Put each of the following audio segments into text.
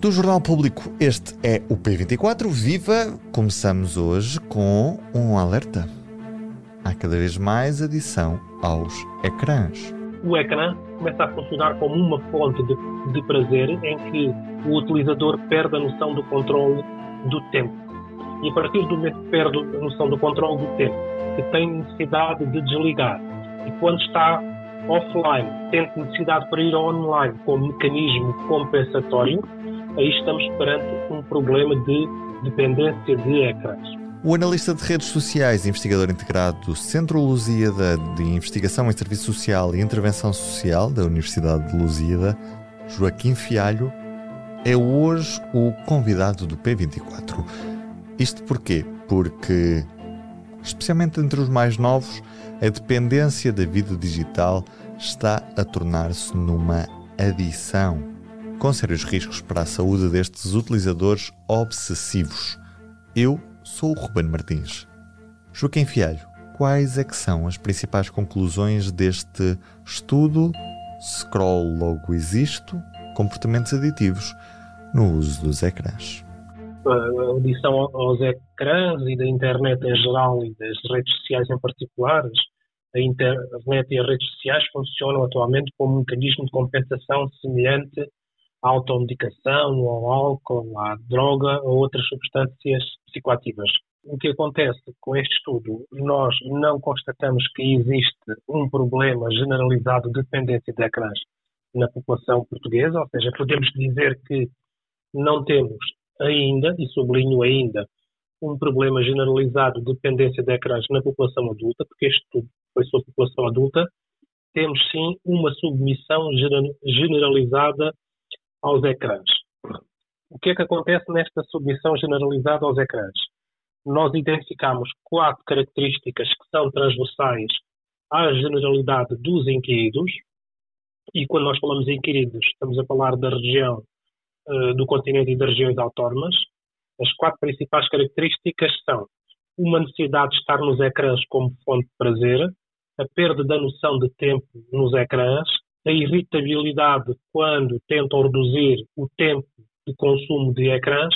Do Jornal Público, este é o P24. Viva! Começamos hoje com um alerta. Há cada vez mais adição aos ecrãs. O ecrã começa a funcionar como uma fonte de, de prazer em que o utilizador perde a noção do controle do tempo. E a partir do momento que perde a noção do controle do tempo, que tem necessidade de desligar, e quando está offline, tem necessidade para ir online como mecanismo compensatório, aí estamos perante um problema de dependência de ecrãs. O analista de redes sociais e investigador integrado do Centro Lusíada de Investigação em Serviço Social e Intervenção Social da Universidade de Lusíada, Joaquim Fialho, é hoje o convidado do P24. Isto porquê? Porque, especialmente entre os mais novos, a dependência da vida digital está a tornar-se numa adição, com sérios riscos para a saúde destes utilizadores obsessivos. Eu sou o Ruben Martins. Joaquim Fialho, quais é que são as principais conclusões deste estudo Scroll Logo Existo, comportamentos aditivos no uso dos ecrãs? A adição aos ecrãs e da internet em geral e das redes sociais em particular a internet e as redes sociais funcionam atualmente como um mecanismo de compensação semelhante à automedicação, ao álcool, à droga ou outras substâncias psicoativas. O que acontece com este estudo, nós não constatamos que existe um problema generalizado de dependência de ecrãs na população portuguesa, ou seja, podemos dizer que não temos ainda, e sublinho ainda, um problema generalizado de dependência de ecrãs na população adulta, porque este estudo foi sobre a população adulta, temos sim uma submissão generalizada aos ecrãs. O que é que acontece nesta submissão generalizada aos ecrãs? Nós identificamos quatro características que são transversais à generalidade dos inquiridos, e quando nós falamos em inquiridos, estamos a falar da região, uh, do continente e das regiões autónomas. As quatro principais características são uma necessidade de estar nos ecrãs como fonte de prazer, a perda da noção de tempo nos ecrãs, a irritabilidade quando tentam reduzir o tempo de consumo de ecrãs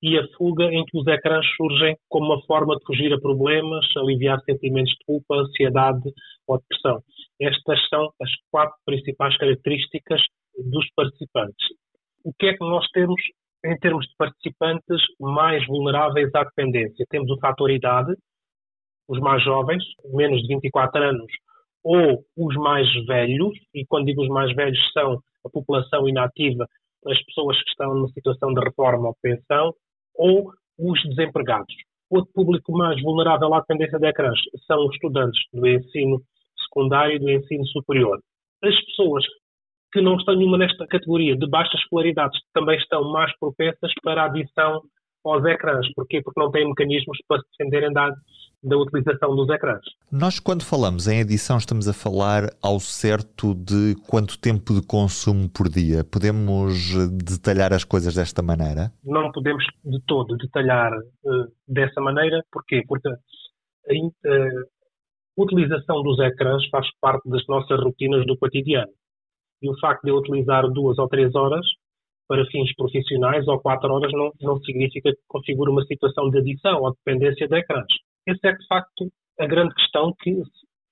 e a fuga em que os ecrãs surgem como uma forma de fugir a problemas, aliviar sentimentos de culpa, ansiedade ou depressão. Estas são as quatro principais características dos participantes. O que é que nós temos em termos de participantes mais vulneráveis à dependência? Temos o fator idade, os mais jovens, menos de 24 anos, ou os mais velhos, e quando digo os mais velhos são a população inativa, as pessoas que estão numa situação de reforma ou pensão, ou os desempregados. Outro público mais vulnerável à dependência de ecrãs são os estudantes do ensino secundário e do ensino superior. As pessoas que não estão nenhuma nesta categoria de baixas escolaridades também estão mais propensas para a adição aos ecrãs. Porquê? Porque não têm mecanismos para se defenderem da, da utilização dos ecrãs. Nós, quando falamos em edição, estamos a falar ao certo de quanto tempo de consumo por dia. Podemos detalhar as coisas desta maneira? Não podemos de todo detalhar uh, dessa maneira. Porquê? Porque a, uh, utilização dos ecrãs faz parte das nossas rotinas do cotidiano. E o facto de eu utilizar duas ou três horas para fins profissionais ou quatro horas não, não significa que configure uma situação de adição ou dependência de ecrãs. Essa é, de facto, a grande questão que,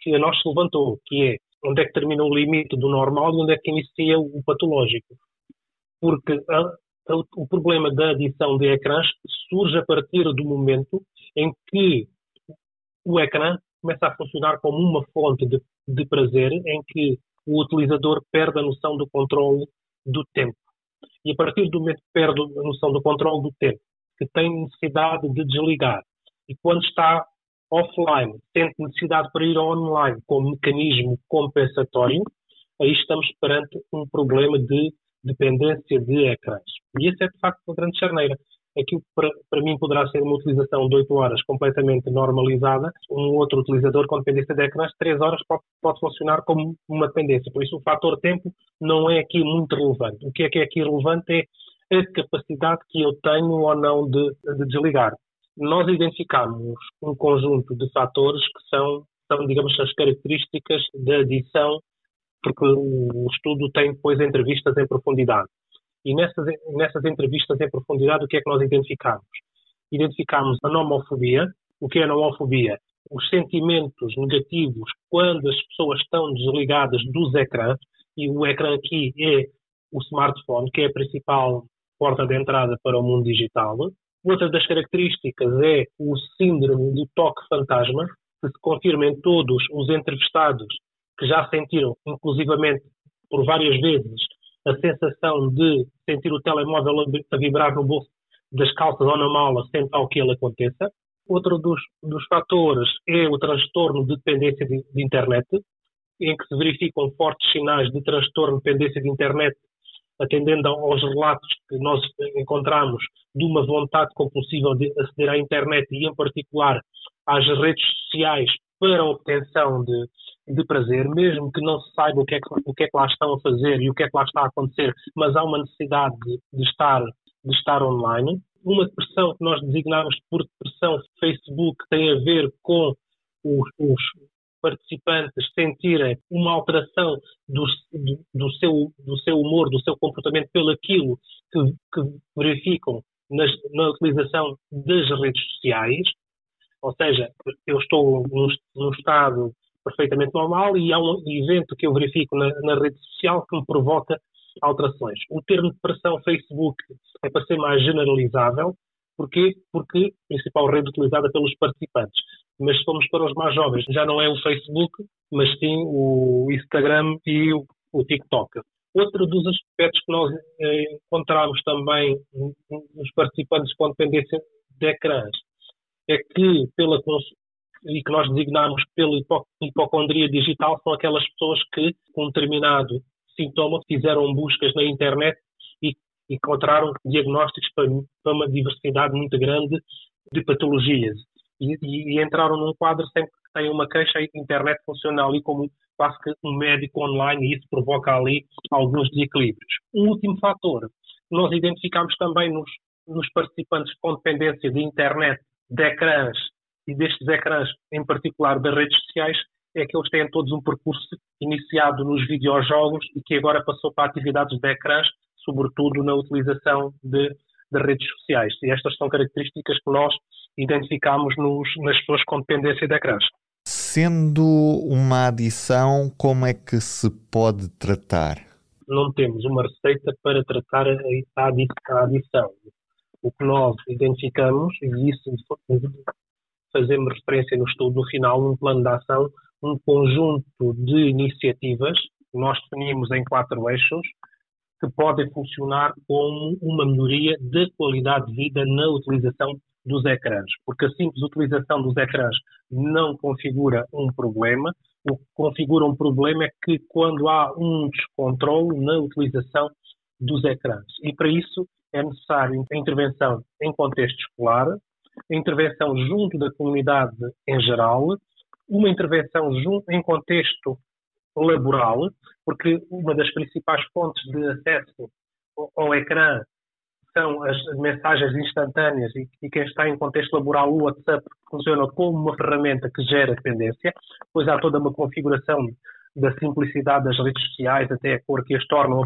que a nós se levantou, que é onde é que termina o limite do normal e onde é que inicia o patológico. Porque a, a, o problema da adição de ecrãs surge a partir do momento em que o ecrã começa a funcionar como uma fonte de, de prazer em que o utilizador perde a noção do controle do tempo. E a partir do momento que perde a noção do controle do tempo, que tem necessidade de desligar, e quando está offline, tem necessidade para ir online como mecanismo compensatório, aí estamos perante um problema de dependência de ecrãs. E isso é de facto uma grande charneira. Aquilo que para, para mim poderá ser uma utilização de 8 horas completamente normalizada, um outro utilizador com dependência de ecrãs, 3 horas pode, pode funcionar como uma dependência. Por isso o fator tempo não é aqui muito relevante. O que é que é aqui relevante é a capacidade que eu tenho ou não de, de desligar. Nós identificamos um conjunto de fatores que são, são, digamos, as características da adição porque o estudo tem depois entrevistas em profundidade. E nessas, nessas entrevistas em profundidade, o que é que nós identificamos? Identificamos a nomofobia. O que é a nomofobia? Os sentimentos negativos quando as pessoas estão desligadas dos ecrãs, e o ecrã aqui é o smartphone, que é a principal porta de entrada para o mundo digital. Outra das características é o síndrome do toque fantasma, que se confirma em todos os entrevistados que já sentiram, inclusivamente por várias vezes, a sensação de sentir o telemóvel a vibrar no bolso das calças ou na mala sempre ao que ele aconteça. Outro dos, dos fatores é o transtorno de dependência de, de, internet, em que se verificam fortes sinais de transtorno de dependência de internet, atendendo aos relatos que nós encontramos de uma vontade compulsiva de aceder à internet e, em particular, às redes sociais para obtenção de, de prazer, mesmo que não se saiba o que, é que, o que é que lá estão a fazer e o que é que lá está a acontecer, mas há uma necessidade de, de estar, de estar online. Uma depressão que nós designamos por depressão Facebook tem a ver com os, os participantes sentirem uma alteração do, do, do, seu, do seu humor, do seu comportamento pelo aquilo que, que verificam nas, na utilização das redes sociais. Ou seja, eu estou num, num estado perfeitamente normal e há um evento que eu verifico na, na, rede social que me provoca alterações. O termo depressão Facebook é para ser mais generalizável, Porquê? Porque a principal rede utilizada pelos participantes. Mas se para os mais jovens, já não é o Facebook, mas sim o Instagram e o, o TikTok. Outro dos aspectos que nós eh, encontramos também nos participantes com dependência de ecrãs é que, pela e que nós designamos pela hipocondria digital são aquelas pessoas que, com um determinado sintoma, fizeram buscas na internet e encontraram diagnósticos para, para uma diversidade muito grande de patologias. E, e, e, entraram num quadro sempre que têm uma queixa e internet funciona ali como quase que um médico online e isso provoca ali alguns desequilíbrios. Um último fator nós identificamos também nos, nos participantes com dependência de internet, de ecrãs e destes ecrãs, em particular das redes sociais, é que eles têm todos um percurso iniciado nos videojogos e que agora passou para atividades de ecrãs, sobretudo na utilização de, de redes sociais. E estas são características que nós identificamos nos, nas pessoas com dependência de ecrãs. Sendo uma adição, como é que se pode tratar? Não temos uma receita para tratar a adição. O que nós identificamos, e isso fazemos referência no estudo no final, um plano de ação, um conjunto de iniciativas que nós definimos em quatro eixos que podem funcionar como uma melhoria da qualidade de vida na utilização dos ecrãs, porque a simples utilização dos ecrãs não configura um problema. O que configura um problema é que quando há um descontrole na utilização dos ecrãs. E para isso é necessário a intervenção em contexto escolar, a intervenção junto da comunidade em geral, uma intervenção junto, em contexto laboral, porque uma das principais fontes de acesso ao ecrã são as mensagens instantâneas e, e quem está em contexto laboral, o WhatsApp funciona como uma ferramenta que gera dependência, pois há toda uma configuração da simplicidade das redes sociais até a cor que as tornam,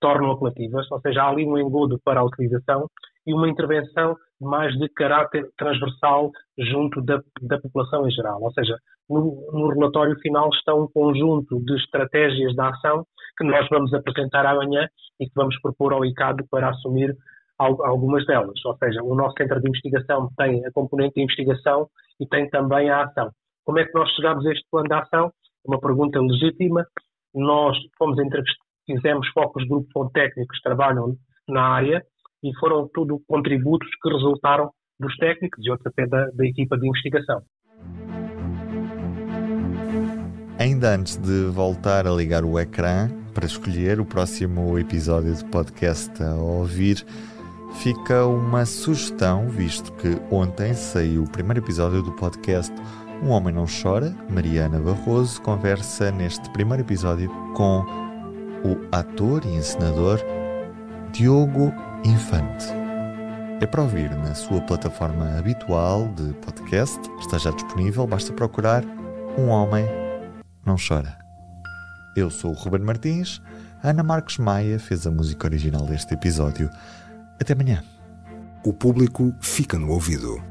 tornam apelativas, ou seja, há ali um engodo para a utilização e uma intervenção mais de caráter transversal junto da, da população em geral. Ou seja, no, no, relatório final está um conjunto de estratégias de ação que nós vamos apresentar amanhã e que vamos propor ao ICAD para assumir algumas delas. Ou seja, o nosso centro de investigação tem a componente de investigação e tem também a ação. Como é que nós chegamos a este plano de ação? É uma pergunta legítima. Nós fomos fizemos focos de grupo com técnicos que trabalham na área e foram tudo contributos que resultaram dos técnicos e outros até da, da equipa de investigação. Ainda antes de voltar a ligar o ecrã, para escolher o próximo episódio de podcast a ouvir, fica uma sugestão, visto que ontem saiu o primeiro episódio do podcast Um Homem Não Chora. Mariana Barroso conversa neste primeiro episódio com o ator e encenador Diogo Infante. É para ouvir na sua plataforma habitual de podcast, está já disponível, basta procurar Um Homem Não Chora. Eu sou o Ruben Martins, a Ana Marques Maia fez a música original deste episódio. Até amanhã. O público fica no ouvido.